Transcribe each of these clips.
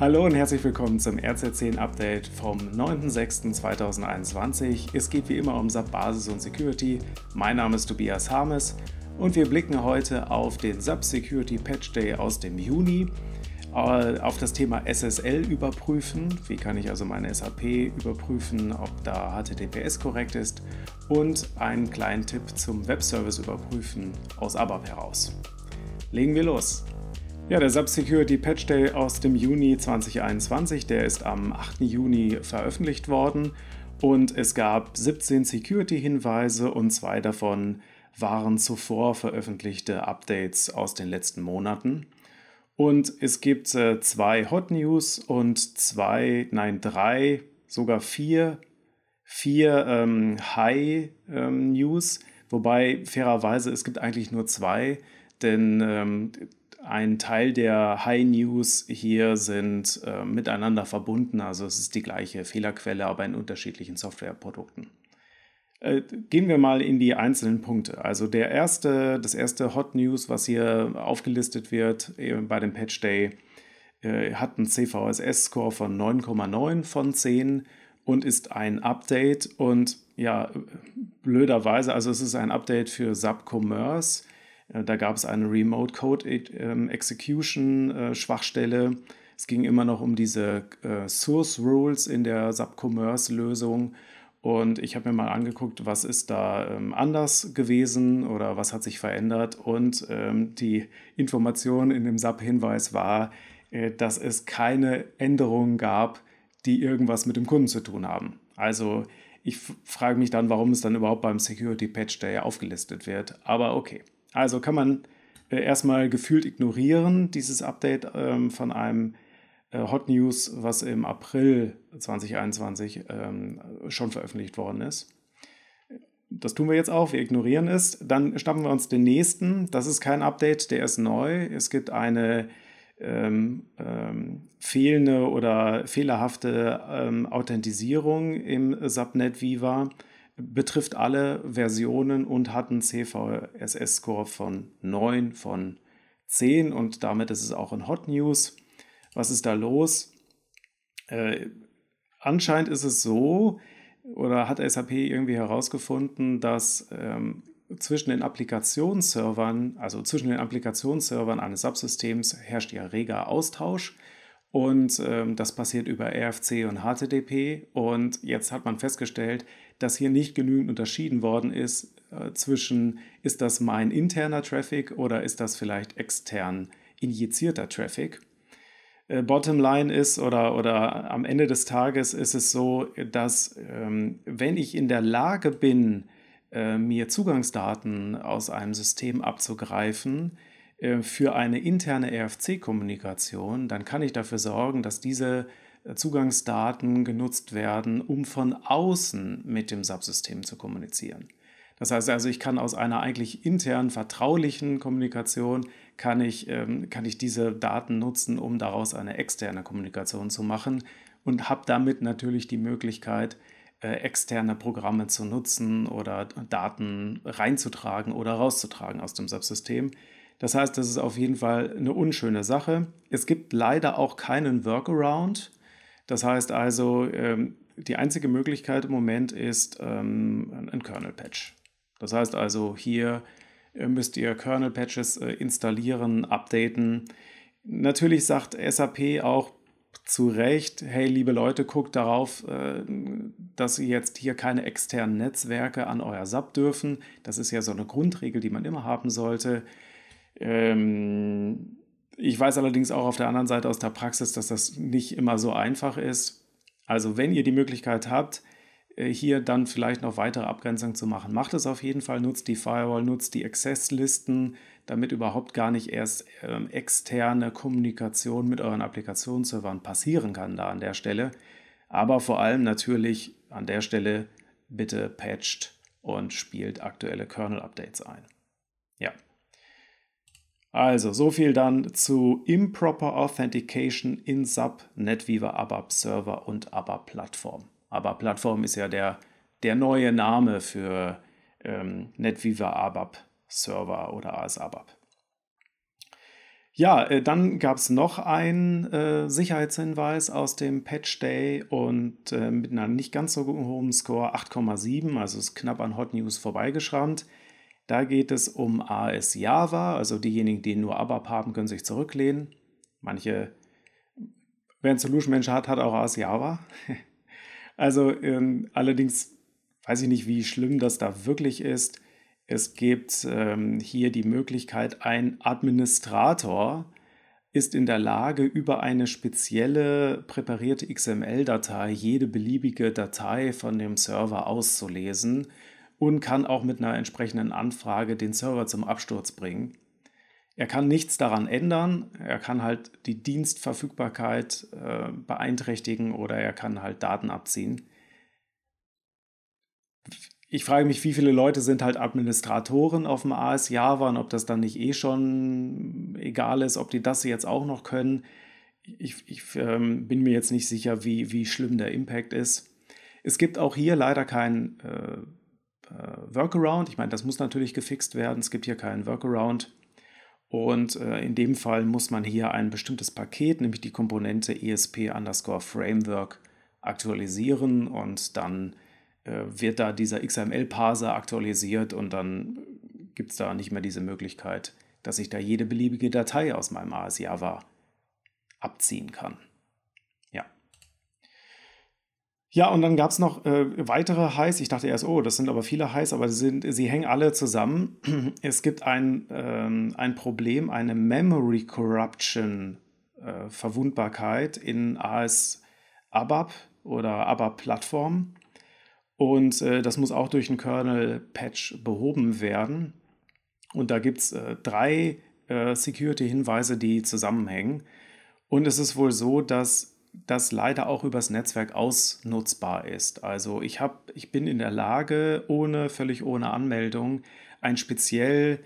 Hallo und herzlich willkommen zum RZ10 Update vom 9.06.2021. Es geht wie immer um SAP Basis und Security. Mein Name ist Tobias Harmes und wir blicken heute auf den SAP Security Patch Day aus dem Juni, äh, auf das Thema SSL überprüfen. Wie kann ich also meine SAP überprüfen, ob da HTTPS korrekt ist und einen kleinen Tipp zum Webservice überprüfen aus ABAP heraus. Legen wir los. Ja, der SAP Security Patch Day aus dem Juni 2021, der ist am 8. Juni veröffentlicht worden und es gab 17 Security-Hinweise und zwei davon waren zuvor veröffentlichte Updates aus den letzten Monaten. Und es gibt äh, zwei Hot News und zwei, nein, drei, sogar vier, vier ähm, High ähm, News, wobei fairerweise es gibt eigentlich nur zwei, denn ähm, ein Teil der High News hier sind äh, miteinander verbunden, also es ist die gleiche Fehlerquelle, aber in unterschiedlichen Softwareprodukten. Äh, gehen wir mal in die einzelnen Punkte. Also der erste, das erste Hot News, was hier aufgelistet wird äh, bei dem Patch Day, äh, hat einen CVSS-Score von 9,9 von 10 und ist ein Update und ja, blöderweise, also es ist ein Update für SAP Commerce da gab es eine Remote Code ähm, Execution äh, Schwachstelle. Es ging immer noch um diese äh, Source Rules in der SAP Commerce Lösung. Und ich habe mir mal angeguckt, was ist da ähm, anders gewesen oder was hat sich verändert. Und ähm, die Information in dem SAP-Hinweis war, äh, dass es keine Änderungen gab, die irgendwas mit dem Kunden zu tun haben. Also ich frage mich dann, warum es dann überhaupt beim Security Patch Day aufgelistet wird. Aber okay. Also kann man äh, erstmal gefühlt ignorieren, dieses Update ähm, von einem äh, Hot News, was im April 2021 ähm, schon veröffentlicht worden ist. Das tun wir jetzt auch, wir ignorieren es. Dann schnappen wir uns den nächsten. Das ist kein Update, der ist neu. Es gibt eine ähm, ähm, fehlende oder fehlerhafte ähm, Authentisierung im Subnet Viva betrifft alle Versionen und hat einen CVSS-Score von 9 von 10 und damit ist es auch in Hot News. Was ist da los? Äh, anscheinend ist es so, oder hat SAP irgendwie herausgefunden, dass ähm, zwischen den Applikationsservern, also zwischen den Applikationsservern eines Subsystems herrscht ja reger Austausch. Und ähm, das passiert über RFC und HTTP. Und jetzt hat man festgestellt, dass hier nicht genügend unterschieden worden ist äh, zwischen, ist das mein interner Traffic oder ist das vielleicht extern injizierter Traffic. Äh, Bottomline ist oder, oder am Ende des Tages ist es so, dass ähm, wenn ich in der Lage bin, äh, mir Zugangsdaten aus einem System abzugreifen, äh, für eine interne RFC-Kommunikation, dann kann ich dafür sorgen, dass diese Zugangsdaten genutzt werden, um von außen mit dem Subsystem zu kommunizieren. Das heißt also, ich kann aus einer eigentlich internen, vertraulichen Kommunikation, kann ich, ähm, kann ich diese Daten nutzen, um daraus eine externe Kommunikation zu machen und habe damit natürlich die Möglichkeit, äh, externe Programme zu nutzen oder Daten reinzutragen oder rauszutragen aus dem Subsystem. Das heißt, das ist auf jeden Fall eine unschöne Sache. Es gibt leider auch keinen Workaround. Das heißt also, ähm, die einzige Möglichkeit im Moment ist ähm, ein Kernel-Patch. Das heißt also, hier äh, müsst ihr Kernel-Patches äh, installieren, updaten. Natürlich sagt SAP auch zu Recht, hey liebe Leute, guckt darauf, äh, dass ihr jetzt hier keine externen Netzwerke an euer SAP dürfen. Das ist ja so eine Grundregel, die man immer haben sollte. Ähm, ich weiß allerdings auch auf der anderen Seite aus der Praxis, dass das nicht immer so einfach ist. Also wenn ihr die Möglichkeit habt, äh, hier dann vielleicht noch weitere Abgrenzungen zu machen, macht es auf jeden Fall, nutzt die Firewall, nutzt die Access-Listen, damit überhaupt gar nicht erst ähm, externe Kommunikation mit euren Applikationsservern passieren kann da an der Stelle. Aber vor allem natürlich an der Stelle bitte patcht und spielt aktuelle Kernel-Updates ein. Ja. Also, so viel dann zu Improper Authentication in SAP, NetWeaver, ABAP Server und ABAP Plattform. ABAP Plattform ist ja der, der neue Name für ähm, NetWeaver ABAP Server oder AS ABAP. Ja, äh, dann gab es noch einen äh, Sicherheitshinweis aus dem Patch Day und äh, mit einer nicht ganz so hohen Score 8,7, also ist knapp an Hot News vorbeigeschrammt. Da geht es um AS Java, also diejenigen, die nur ABAP haben, können sich zurücklehnen. Manche, wer ein Solution Manager hat, hat auch AS Java. also ähm, allerdings weiß ich nicht, wie schlimm das da wirklich ist. Es gibt ähm, hier die Möglichkeit, ein Administrator ist in der Lage, über eine spezielle präparierte XML-Datei jede beliebige Datei von dem Server auszulesen und kann auch mit einer entsprechenden Anfrage den Server zum Absturz bringen. Er kann nichts daran ändern, er kann halt die Dienstverfügbarkeit äh, beeinträchtigen oder er kann halt Daten abziehen ich frage mich, wie viele Leute sind halt Administratoren auf dem AS Java und ob das dann nicht eh schon egal ist, ob die das jetzt auch noch können. Ich, ich ähm, bin mir jetzt nicht sicher, wie, wie schlimm der Impact ist. Es gibt auch hier leider keinen äh, Workaround. Ich meine, das muss natürlich gefixt werden. Es gibt hier keinen Workaround. Und äh, in dem Fall muss man hier ein bestimmtes Paket, nämlich die Komponente ESP underscore Framework, aktualisieren und dann äh, wird da dieser XML-Parser aktualisiert und dann gibt es da nicht mehr diese Möglichkeit, dass ich da jede beliebige Datei aus meinem AS Java abziehen kann. Ja. Ja, und dann gab es noch äh, weitere Highs. Ich dachte erst, oh, das sind aber viele Highs, aber sie, sind, sie hängen alle zusammen. Es gibt ein, ähm, ein Problem, eine Memory Corruption äh, Verwundbarkeit in AS ABAP oder ABAP Plattform. Und äh, das muss auch durch einen Kernel-Patch behoben werden. Und da gibt es äh, drei äh, Security-Hinweise, die zusammenhängen. Und es ist wohl so, dass das leider auch übers Netzwerk ausnutzbar ist. Also ich, hab, ich bin in der Lage, ohne, völlig ohne Anmeldung, ein speziell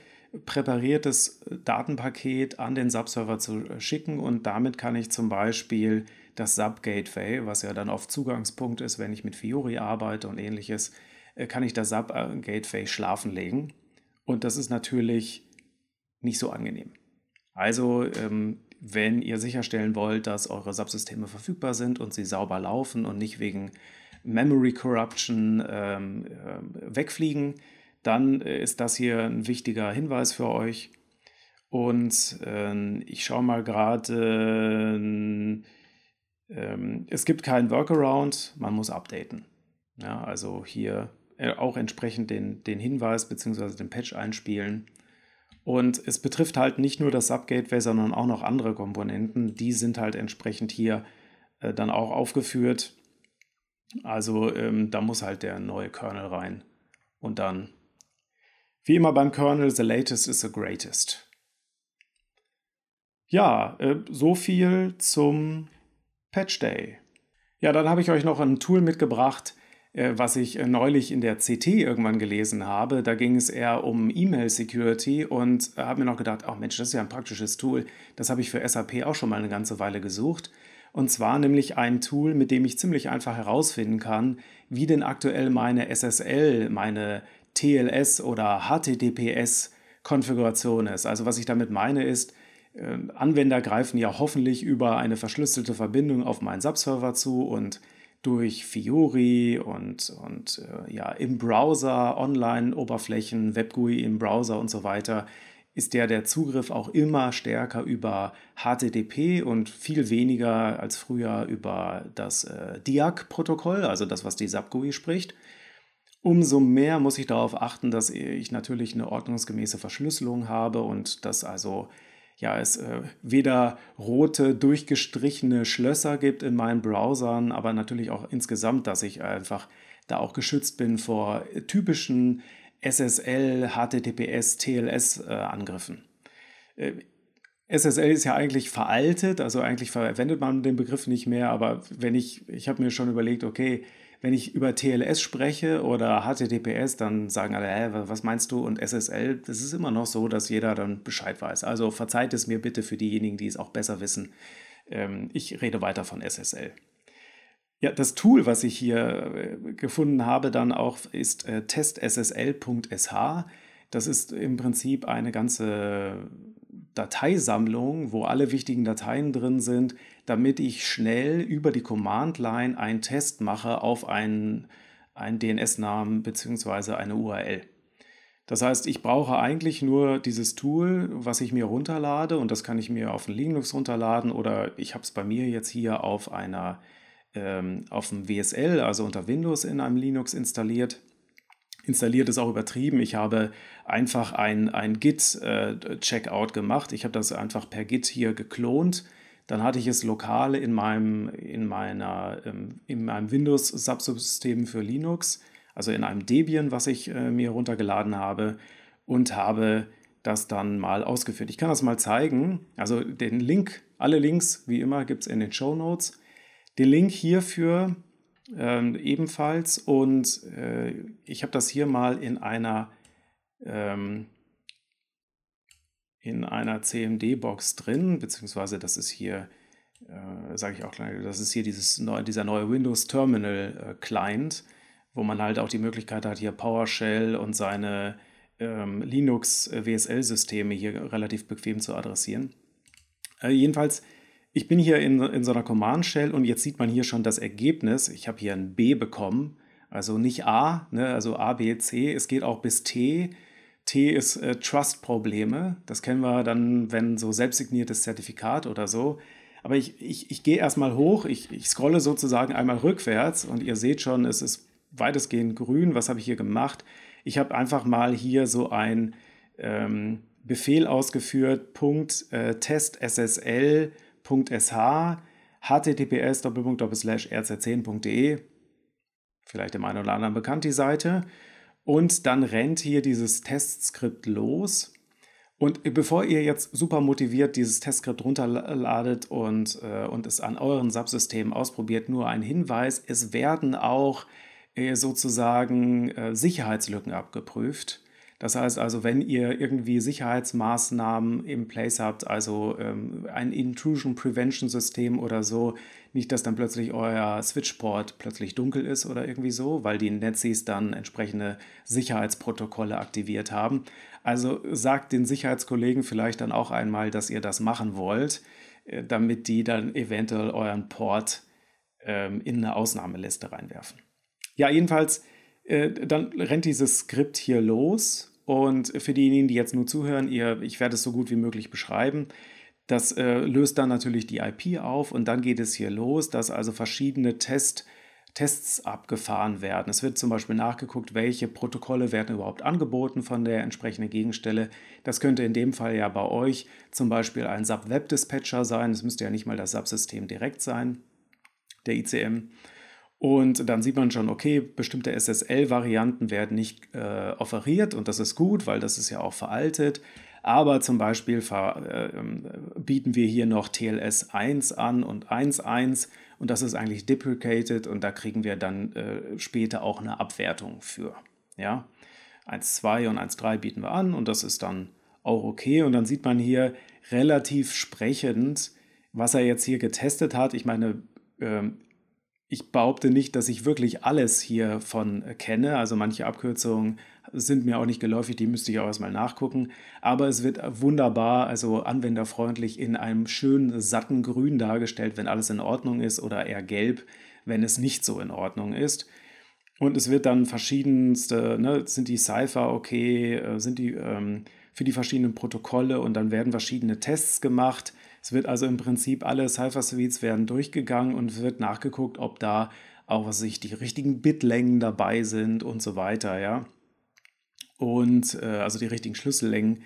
präpariertes Datenpaket an den Subserver zu schicken und damit kann ich zum Beispiel das Sub-Gateway, was ja dann oft Zugangspunkt ist, wenn ich mit Fiori arbeite und ähnliches, äh, kann ich das Sub-Gateway schlafen legen. Und das ist natürlich nicht so angenehm. Also, ähm, wenn ihr sicherstellen wollt, dass eure Subsysteme verfügbar sind und sie sauber laufen und nicht wegen Memory Corruption ähm, äh, wegfliegen, dann äh, ist das hier ein wichtiger Hinweis für euch. Und äh, ich schaue mal gerade, äh, ähm, es gibt keinen Workaround, man muss updaten. Ja, also hier äh, auch entsprechend den, den Hinweis bzw. den Patch einspielen. Und es betrifft halt nicht nur das Subgateway, sondern auch noch andere Komponenten. Die sind halt entsprechend hier äh, dann auch aufgeführt. Also ähm, da muss halt der neue Kernel rein. Und dann, wie immer beim Kernel, the latest is the greatest. Ja, äh, so viel zum Patch Day. Ja, dann habe ich euch noch ein Tool mitgebracht, was ich äh, neulich in der CT irgendwann gelesen habe. Da ging es eher um E-Mail-Security und habe mir noch gedacht, ach Mensch, das ist ja ein praktisches Tool. Das habe ich für SAP auch schon mal eine ganze Weile gesucht. Und zwar nämlich ein Tool, mit dem ich ziemlich einfach herausfinden kann, wie denn aktuell meine SSL, meine TLS oder HTTPS Konfiguration ist. Also was ich damit meine ist, äh, Anwender greifen ja hoffentlich über eine verschlüsselte Verbindung auf meinen Subserver zu und durch Fiori und, und äh, ja, im Browser, Online-Oberflächen, WebGUI im Browser und so weiter, ist der, der Zugriff auch immer stärker über HTTP und viel weniger als früher über das äh, DIAC-Protokoll, also das, was die SubGUI spricht. Umso mehr muss ich darauf achten, dass ich natürlich eine ordnungsgemäße Verschlüsselung habe und dass also ja, es äh, weder rote, durchgestrichene Schlösser gibt in meinen Browsern, aber natürlich auch insgesamt, dass ich einfach da auch geschützt bin vor typischen SSL, HTTPS, TLS-Angriffen. Äh, äh, SSL ist ja eigentlich veraltet, also eigentlich verwendet man den Begriff nicht mehr, aber wenn ich, ich habe mir schon überlegt, okay, wenn ich über TLS spreche oder HTTPS, dann sagen alle, hä, was meinst du? Und SSL, das ist immer noch so, dass jeder dann Bescheid weiß. Also verzeiht es mir bitte für diejenigen, die es auch besser wissen. Ähm, ich rede weiter von SSL. Ja, das Tool, was ich hier äh, gefunden habe, dann auch ist äh, testssl.sh. Das ist im Prinzip eine ganze Dateisammlung, wo alle wichtigen Dateien drin sind, damit ich schnell über die Command-Line einen Test mache auf einen, einen DNS-Namen bzw. eine URL. Das heißt, ich brauche eigentlich nur dieses Tool, was ich mir runterlade und das kann ich mir auf dem Linux runterladen oder ich habe es bei mir jetzt hier auf einer ähm, auf dem WSL, also unter Windows in einem Linux installiert. Installiert ist auch übertrieben. Ich habe einfach ein, ein Git-Checkout äh, gemacht. Ich habe das einfach per Git hier geklont. Dann hatte ich es lokal in meinem, in meiner, ähm, in meinem Windows-Subsystem für Linux also in einem Debian, was ich äh, mir runtergeladen habe und habe das dann mal ausgeführt. Ich kann das mal zeigen. Also den Link, alle Links wie immer gibt es in den Show Notes. Den Link hierfür ähm, ebenfalls und äh, ich habe das hier mal in einer ähm, in einer CMD-Box drin, beziehungsweise das ist hier, äh, sage ich auch gleich, das ist hier dieses neue, dieser neue Windows Terminal äh, Client wo man halt auch die Möglichkeit hat, hier PowerShell und seine ähm, Linux-WSL-Systeme hier relativ bequem zu adressieren. Äh, jedenfalls, ich bin hier in, in so einer Command-Shell und jetzt sieht man hier schon das Ergebnis. Ich habe hier ein B bekommen, also nicht A, ne, also A, B, C, es geht auch bis T. T ist äh, Trust-Probleme. Das kennen wir dann, wenn so selbstsigniertes Zertifikat oder so. Aber ich, ich, ich gehe erstmal hoch, ich, ich scrolle sozusagen einmal rückwärts und ihr seht schon, es ist weitestgehend grün. Was habe ich hier gemacht? Ich habe einfach mal hier so ein ähm, Befehl ausgeführt, Punkt, äh, testssl.sh, https rz10.de, vielleicht dem einen oder anderen bekannt die Seite. Und dann rennt hier dieses Testskript los. Und bevor ihr jetzt super motiviert dieses Testskript runterladet und, äh, und es an euren Subsystemen ausprobiert, nur ein Hinweis, es werden auch äh, sozusagen äh, Sicherheitslücken abgeprüft. Das heißt also, wenn ihr irgendwie Sicherheitsmaßnahmen im Place habt, also ähm, ein Intrusion Prevention System oder so, nicht, dass dann plötzlich euer Switchport plötzlich dunkel ist oder irgendwie so, weil die Netzis dann entsprechende Sicherheitsprotokolle aktiviert haben. Also sagt den Sicherheitskollegen vielleicht dann auch einmal, dass ihr das machen wollt, äh, damit die dann eventuell euren Port ähm, in eine Ausnahmeliste reinwerfen. Ja, jedenfalls, äh, dann rennt dieses Skript hier los und für diejenigen, die jetzt nur zuhören, ihr, ich werde es so gut wie möglich beschreiben. Das äh, löst dann natürlich die IP auf und dann geht es hier los, dass also verschiedene Test, Tests abgefahren werden. Es wird zum Beispiel nachgeguckt, welche Protokolle werden überhaupt angeboten von der entsprechenden Gegenstelle. Das könnte in dem Fall ja bei euch zum Beispiel ein SAP-Web-Dispatcher sein. Es müsste ja nicht mal das SAP-System direkt sein, der ICM. Und dann sieht man schon, okay, bestimmte SSL-Varianten werden nicht äh, offeriert und das ist gut, weil das ist ja auch veraltet. Aber zum Beispiel äh, bieten wir hier noch TLS 1 an und 1.1 und das ist eigentlich deprecated und da kriegen wir dann äh, später auch eine Abwertung für. Ja? 1.2 und 1.3 bieten wir an und das ist dann auch okay. Und dann sieht man hier relativ sprechend, was er jetzt hier getestet hat. Ich meine, ähm, ich behaupte nicht, dass ich wirklich alles hiervon äh, kenne. Also manche Abkürzungen sind mir auch nicht geläufig, die müsste ich auch erstmal nachgucken. Aber es wird wunderbar, also anwenderfreundlich in einem schönen, satten Grün dargestellt, wenn alles in Ordnung ist, oder eher gelb, wenn es nicht so in Ordnung ist. Und es wird dann verschiedenste, ne, sind die Cypher okay, äh, sind die ähm, für die verschiedenen Protokolle und dann werden verschiedene Tests gemacht es wird also im Prinzip alle Cypher-Suites werden durchgegangen und wird nachgeguckt, ob da auch was sich die richtigen Bitlängen dabei sind und so weiter, ja. Und äh, also die richtigen Schlüssellängen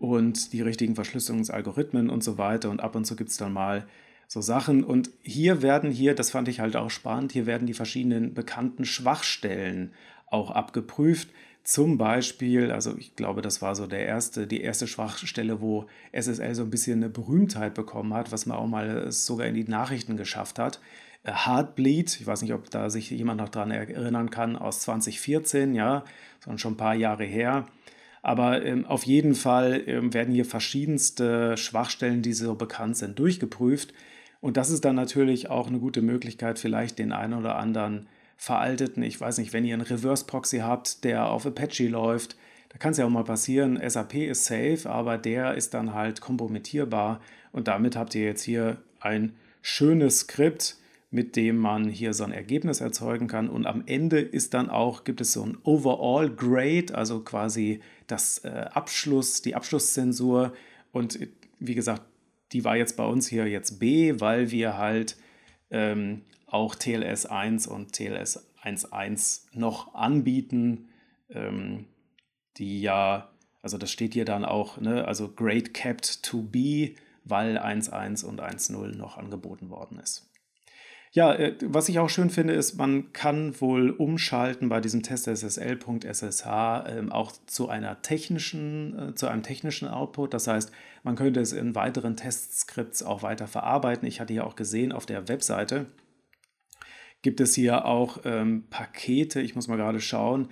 und die richtigen Verschlüsselungsalgorithmen und so weiter. Und ab und zu gibt es dann mal so Sachen. Und hier werden hier, das fand ich halt auch spannend, hier werden die verschiedenen bekannten Schwachstellen auch abgeprüft. Zum Beispiel, also ich glaube, das war so der erste, die erste Schwachstelle, wo SSL so ein bisschen eine Berühmtheit bekommen hat, was man auch mal sogar in die Nachrichten geschafft hat. Äh, Heartbleed, ich weiß nicht, ob da sich jemand noch dran erinnern kann, aus 2014, ja, sondern schon ein paar Jahre her. Aber ähm, auf jeden Fall ähm, werden hier verschiedenste Schwachstellen, die so bekannt sind, durchgeprüft. Und das ist dann natürlich auch eine gute Möglichkeit, vielleicht den einen oder anderen veralteten, ich weiß nicht, wenn ihr einen Reverse Proxy habt, der auf Apache läuft, da kann es ja auch mal passieren, SAP ist safe, aber der ist dann halt kompromittierbar und damit habt ihr jetzt hier ein schönes Skript, mit dem man hier so ein Ergebnis erzeugen kann. Und am Ende ist dann auch, gibt es so ein Overall Grade, also quasi das äh, Abschluss, die Abschlusszensur. Und wie gesagt, die war jetzt bei uns hier jetzt B, weil wir halt ähm, auch TLS 1 und TLS 1.1 noch anbieten, ähm, die ja, also das steht hier dann auch, ne, also Grade Capped to B, weil 1.1 und 1.0 noch angeboten worden ist. Ja, äh, was ich auch schön finde, ist, man kann wohl umschalten bei diesem Test SSL.ssh ähm, auch zu einer technischen, äh, zu einem technischen Output. Das heißt, man könnte es in weiteren Testskripts auch weiter verarbeiten. Ich hatte ja auch gesehen auf der Webseite gibt es hier auch ähm, Pakete. Ich muss mal gerade schauen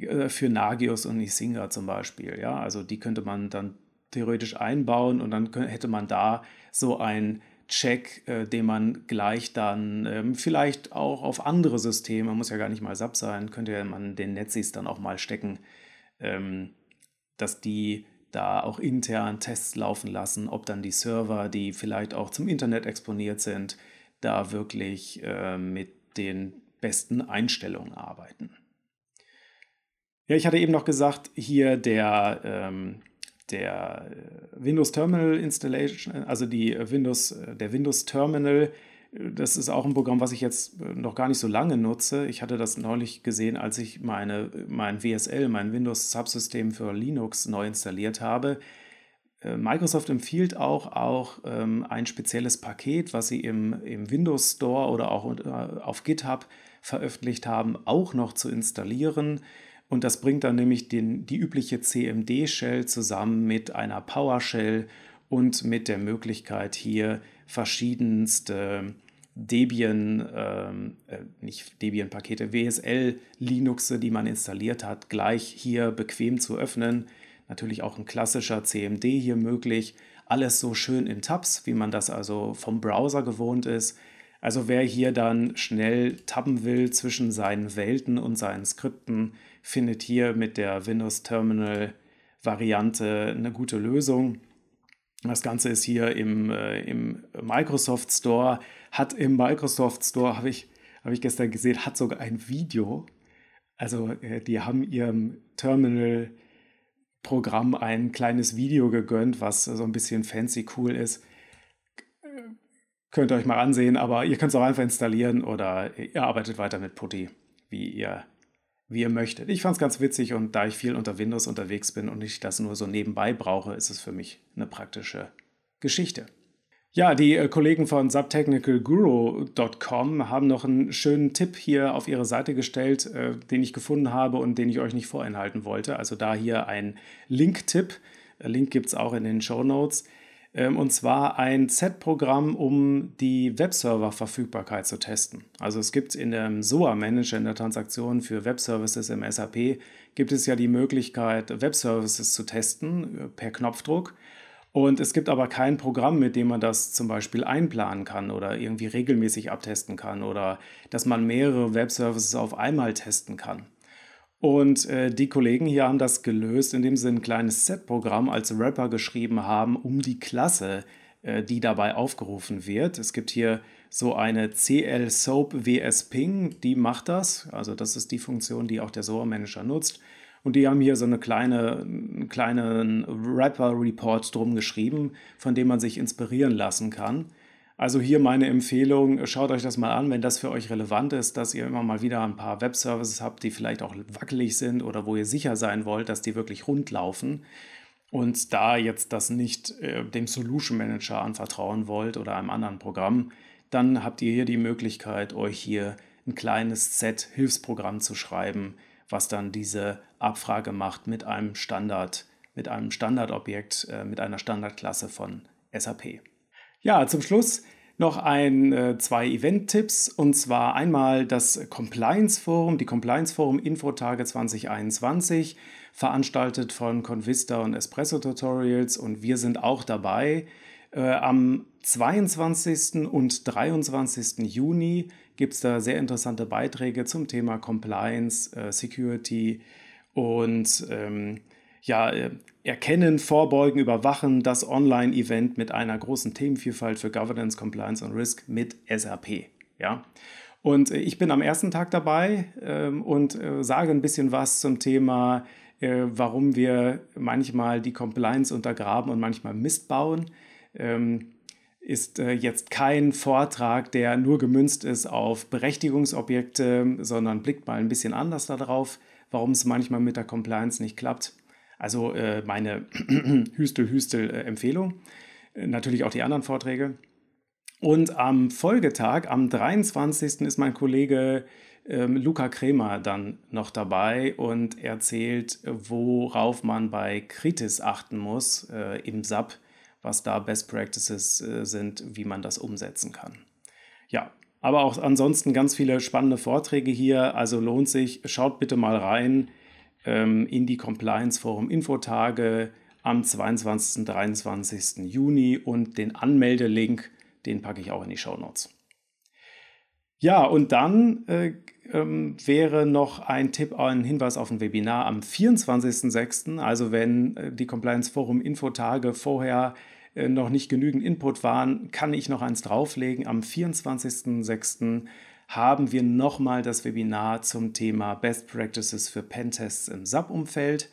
äh, für Nagios und Nisinga zum Beispiel. Ja, also die könnte man dann theoretisch einbauen und dann hätte man da so ein Check, äh, den man gleich dann ähm, vielleicht auch auf andere Systeme, muss ja gar nicht mal SAP sein, könnte man den Netzis dann auch mal stecken, ähm, dass die da auch intern Tests laufen lassen, ob dann die Server, die vielleicht auch zum Internet exponiert sind, da wirklich äh, mit den besten Einstellungen arbeiten. Ja, ich hatte eben noch gesagt, hier der ähm, der äh, Windows Terminal Installation, also die äh, Windows, äh, der Windows Terminal, das ist auch ein Programm, was ich jetzt noch gar nicht so lange nutze. Ich hatte das neulich gesehen, als ich meine, mein WSL, mein Windows Subsystem für Linux neu installiert habe. Microsoft empfiehlt auch, auch ähm, ein spezielles Paket, was sie im, im Windows Store oder auch auf GitHub veröffentlicht haben, auch noch zu installieren. Und das bringt dann nämlich den, die übliche CMD-Shell zusammen mit einer PowerShell und mit der Möglichkeit hier verschiedenste Debian, ähm, äh, nicht Debian-Pakete, WSL-Linuxe, die man installiert hat, gleich hier bequem zu öffnen. Natürlich auch ein klassischer CMD hier möglich. Alles so schön in Tabs, wie man das also vom Browser gewohnt ist. Also wer hier dann schnell tabben will zwischen seinen Welten und seinen Skripten, findet hier mit der Windows Terminal Variante eine gute Lösung. Das Ganze ist hier im, äh, im Microsoft Store, hat im Microsoft Store, habe ich, hab ich gestern gesehen, hat sogar ein Video. Also äh, die haben ihrem Terminal-Programm ein kleines Video gegönnt, was so ein bisschen fancy cool ist. Könnt ihr euch mal ansehen, aber ihr könnt es auch einfach installieren oder ihr arbeitet weiter mit Putty, wie ihr wie ihr möchtet. Ich fand es ganz witzig und da ich viel unter Windows unterwegs bin und ich das nur so nebenbei brauche, ist es für mich eine praktische Geschichte. Ja, die äh, Kollegen von subtechnicalguru.com haben noch einen schönen Tipp hier auf ihre Seite gestellt, äh, den ich gefunden habe und den ich euch nicht vorenthalten wollte. Also da hier ein Link-Tipp. Link gibt es auch in den Show Notes. Ähm, und zwar ein Z-Programm, um die Webserver-Verfügbarkeit zu testen. Also es gibt in dem SOA-Manager in der Transaktion für Webservices im SAP, gibt es ja die Möglichkeit, Webservices zu testen äh, per Knopfdruck. Und es gibt aber kein Programm, mit dem man das zum Beispiel einplanen kann oder irgendwie regelmäßig abtesten kann oder dass man mehrere Webservices auf einmal testen kann. Und äh, die Kollegen hier haben das gelöst, indem sie ein kleines Set-Programm als Wrapper geschrieben haben, um die Klasse, äh, die dabei aufgerufen wird. Es gibt hier so eine CL Soap WS Ping, die macht das. Also das ist die Funktion, die auch der SOA Manager nutzt. Und die haben hier so eine kleine, einen kleinen Wrapper-Report drum geschrieben, von dem man sich inspirieren lassen kann. Also hier meine Empfehlung, schaut euch das mal an, wenn das für euch relevant ist, dass ihr immer mal wieder ein paar Webservices habt, die vielleicht auch wackelig sind oder wo ihr sicher sein wollt, dass die wirklich rund laufen und da jetzt das nicht äh, dem Solution Manager anvertrauen wollt oder einem anderen Programm, dann habt ihr hier die Möglichkeit, euch hier ein kleines Set Hilfsprogramm zu schreiben, was dann diese Abfrage macht mit einem Standard, mit einem Standardobjekt, äh, mit einer Standardklasse von SAP. Ja, zum Schluss noch ein, äh, zwei Event-Tipps und zwar einmal das Compliance Forum, die Compliance Forum Infotage 2021, veranstaltet von Convista und Espresso Tutorials und wir sind auch dabei. Äh, am 22. und 23. Juni gibt es da sehr interessante Beiträge zum Thema Compliance, äh, Security und ähm, ja, äh, erkennen, vorbeugen, überwachen das Online-Event mit einer großen Themenvielfalt für Governance, Compliance und Risk mit SAP. Ja. Und äh, ich bin am ersten Tag dabei ähm, und äh, sage ein bisschen was zum Thema, äh, warum wir manchmal die Compliance untergraben und manchmal Mist bauen. Ähm, ist äh, jetzt kein Vortrag, der nur gemünzt ist auf Berechtigungsobjekte, sondern blickt mal ein bisschen anders darauf, warum es manchmal mit der Compliance nicht klappt. Also äh, meine Hüstel-Hüstel-Empfehlung. Äh, natürlich auch die anderen Vorträge. Und am Folgetag, am 23. ist mein Kollege ähm, Luca Kremer dann noch dabei und erzählt, worauf man bei Kritis achten muss äh, im SAP, was da Best Practices äh, sind, wie man das umsetzen kann. Ja, aber auch ansonsten ganz viele spannende Vorträge hier, also lohnt sich, schaut bitte mal rein ähm, in die Compliance Forum Infotage am 22. und 23. Juni und den Anmeldelink, den packe ich auch in die Show Notes. Ja, und dann äh, ähm, wäre noch ein Tipp, ein Hinweis auf ein Webinar am 24.06. Also wenn äh, die Compliance Forum Infotage vorher noch nicht genügend Input waren, kann ich noch eins drauflegen. Am 24.06 haben wir nochmal das Webinar zum Thema Best Practices für Pentests im SAP-Umfeld.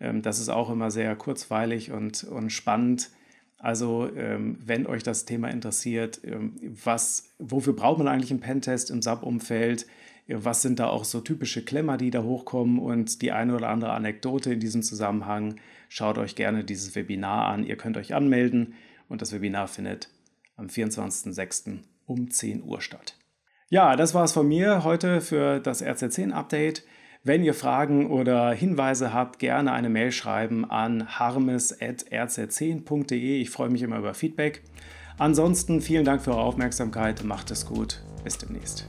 Ähm, das ist auch immer sehr kurzweilig und, und spannend. Also, ähm, wenn euch das Thema interessiert, ähm, was, wofür braucht man eigentlich einen Pentest im SAP-Umfeld? Was sind da auch so typische Klemmer, die da hochkommen und die eine oder andere Anekdote in diesem Zusammenhang? Schaut euch gerne dieses Webinar an. Ihr könnt euch anmelden und das Webinar findet am 24.06. um 10 Uhr statt. Ja, das war es von mir heute für das RC10-Update. Wenn ihr Fragen oder Hinweise habt, gerne eine Mail schreiben an harmes.rz10.de. Ich freue mich immer über Feedback. Ansonsten vielen Dank für eure Aufmerksamkeit. Macht es gut. Bis demnächst.